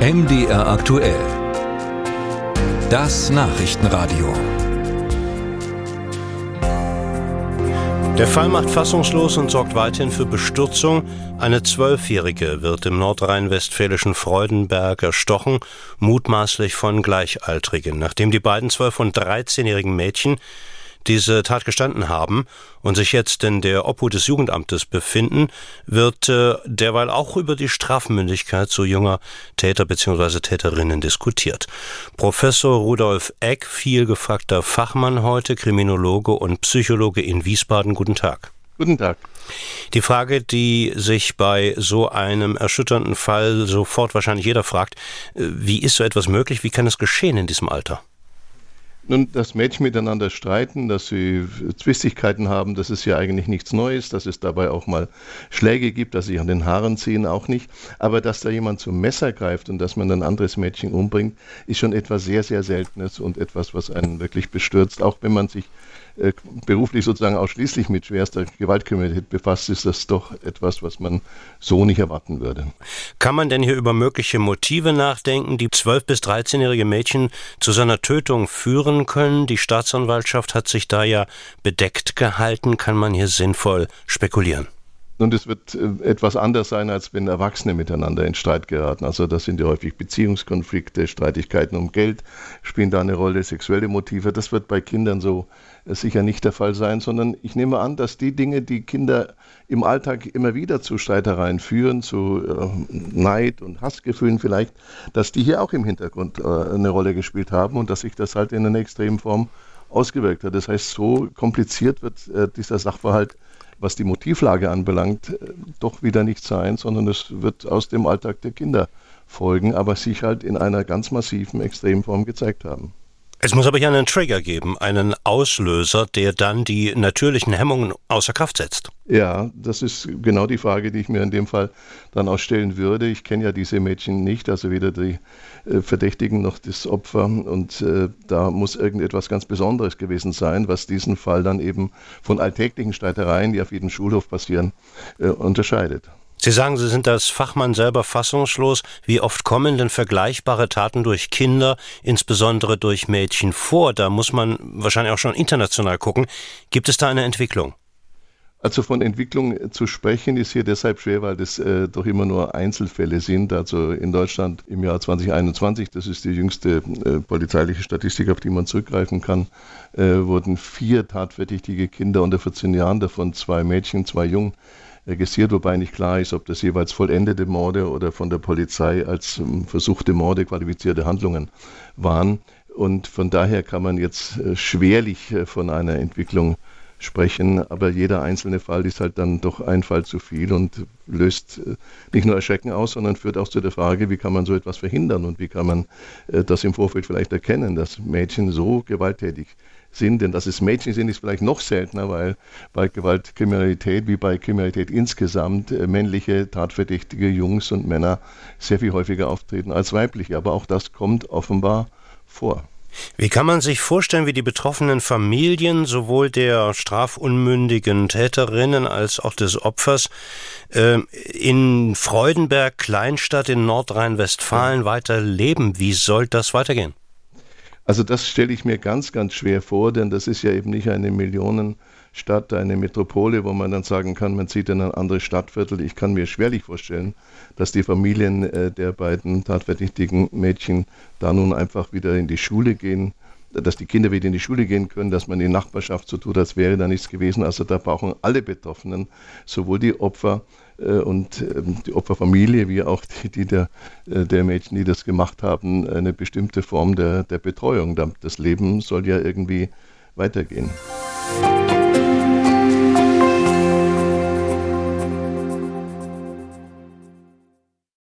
MDR aktuell. Das Nachrichtenradio. Der Fall macht fassungslos und sorgt weiterhin für Bestürzung. Eine Zwölfjährige wird im nordrhein-westfälischen Freudenberg erstochen, mutmaßlich von Gleichaltrigen. Nachdem die beiden zwölf- und dreizehnjährigen Mädchen diese Tat gestanden haben und sich jetzt in der Obhut des Jugendamtes befinden, wird äh, derweil auch über die Strafmündigkeit so junger Täter bzw. Täterinnen diskutiert. Professor Rudolf Eck, viel gefragter Fachmann heute, Kriminologe und Psychologe in Wiesbaden. Guten Tag. Guten Tag. Die Frage, die sich bei so einem erschütternden Fall sofort wahrscheinlich jeder fragt, äh, wie ist so etwas möglich? Wie kann es geschehen in diesem Alter? Nun, dass Mädchen miteinander streiten, dass sie Zwistigkeiten haben, das ist ja eigentlich nichts Neues, dass es dabei auch mal Schläge gibt, dass sie an den Haaren ziehen, auch nicht. Aber dass da jemand zum Messer greift und dass man ein anderes Mädchen umbringt, ist schon etwas sehr, sehr Seltenes und etwas, was einen wirklich bestürzt, auch wenn man sich äh, beruflich sozusagen ausschließlich mit schwerster Gewaltkriminalität befasst, ist das doch etwas, was man so nicht erwarten würde. Kann man denn hier über mögliche Motive nachdenken, die 12- bis 13-jährige Mädchen zu seiner Tötung führen können? Die Staatsanwaltschaft hat sich da ja bedeckt gehalten. Kann man hier sinnvoll spekulieren? Und es wird äh, etwas anders sein, als wenn Erwachsene miteinander in Streit geraten. Also das sind ja häufig Beziehungskonflikte, Streitigkeiten um Geld spielen da eine Rolle, sexuelle Motive. Das wird bei Kindern so äh, sicher nicht der Fall sein, sondern ich nehme an, dass die Dinge, die Kinder im Alltag immer wieder zu Streitereien führen, zu äh, Neid und Hassgefühlen vielleicht, dass die hier auch im Hintergrund eine Rolle gespielt haben und dass sich das halt in einer extremen Form ausgewirkt hat. Das heißt, so kompliziert wird dieser Sachverhalt was die Motivlage anbelangt, äh, doch wieder nicht sein, sondern es wird aus dem Alltag der Kinder folgen, aber sich halt in einer ganz massiven Extremform gezeigt haben. Es muss aber hier einen Trigger geben, einen Auslöser, der dann die natürlichen Hemmungen außer Kraft setzt. Ja, das ist genau die Frage, die ich mir in dem Fall dann auch stellen würde. Ich kenne ja diese Mädchen nicht, also weder die äh, Verdächtigen noch das Opfer. Und äh, da muss irgendetwas ganz Besonderes gewesen sein, was diesen Fall dann eben von alltäglichen Streitereien, die auf jedem Schulhof passieren, äh, unterscheidet. Sie sagen, Sie sind als Fachmann selber fassungslos. Wie oft kommen denn vergleichbare Taten durch Kinder, insbesondere durch Mädchen vor? Da muss man wahrscheinlich auch schon international gucken. Gibt es da eine Entwicklung? Also von Entwicklung zu sprechen ist hier deshalb schwer, weil das äh, doch immer nur Einzelfälle sind. Also in Deutschland im Jahr 2021, das ist die jüngste äh, polizeiliche Statistik, auf die man zurückgreifen kann, äh, wurden vier tatverdächtige Kinder unter 14 Jahren, davon zwei Mädchen, zwei Jungen, registriert, wobei nicht klar ist, ob das jeweils vollendete Morde oder von der Polizei als ähm, versuchte Morde qualifizierte Handlungen waren. Und von daher kann man jetzt äh, schwerlich äh, von einer Entwicklung sprechen, aber jeder einzelne Fall ist halt dann doch ein Fall zu viel und löst äh, nicht nur Erschrecken aus, sondern führt auch zu der Frage, wie kann man so etwas verhindern und wie kann man das im Vorfeld vielleicht erkennen, dass Mädchen so gewalttätig sind, denn dass es Mädchen sind, ist vielleicht noch seltener, weil bei Gewaltkriminalität wie bei Kriminalität insgesamt äh, männliche tatverdächtige Jungs und Männer sehr viel häufiger auftreten als weibliche. Aber auch das kommt offenbar vor. Wie kann man sich vorstellen, wie die betroffenen Familien sowohl der strafunmündigen Täterinnen als auch des Opfers äh, in Freudenberg, Kleinstadt in Nordrhein-Westfalen weiter leben? Wie soll das weitergehen? Also das stelle ich mir ganz, ganz schwer vor, denn das ist ja eben nicht eine Millionenstadt, eine Metropole, wo man dann sagen kann, man zieht in ein anderes Stadtviertel. Ich kann mir schwerlich vorstellen, dass die Familien äh, der beiden tatverdächtigen Mädchen da nun einfach wieder in die Schule gehen dass die Kinder wieder in die Schule gehen können, dass man die Nachbarschaft so tut, als wäre da nichts gewesen. Also da brauchen alle Betroffenen, sowohl die Opfer und ähm, die Opferfamilie wie auch die, die der, äh, der Mädchen, die das gemacht haben, eine bestimmte Form der, der Betreuung. Das Leben soll ja irgendwie weitergehen. Musik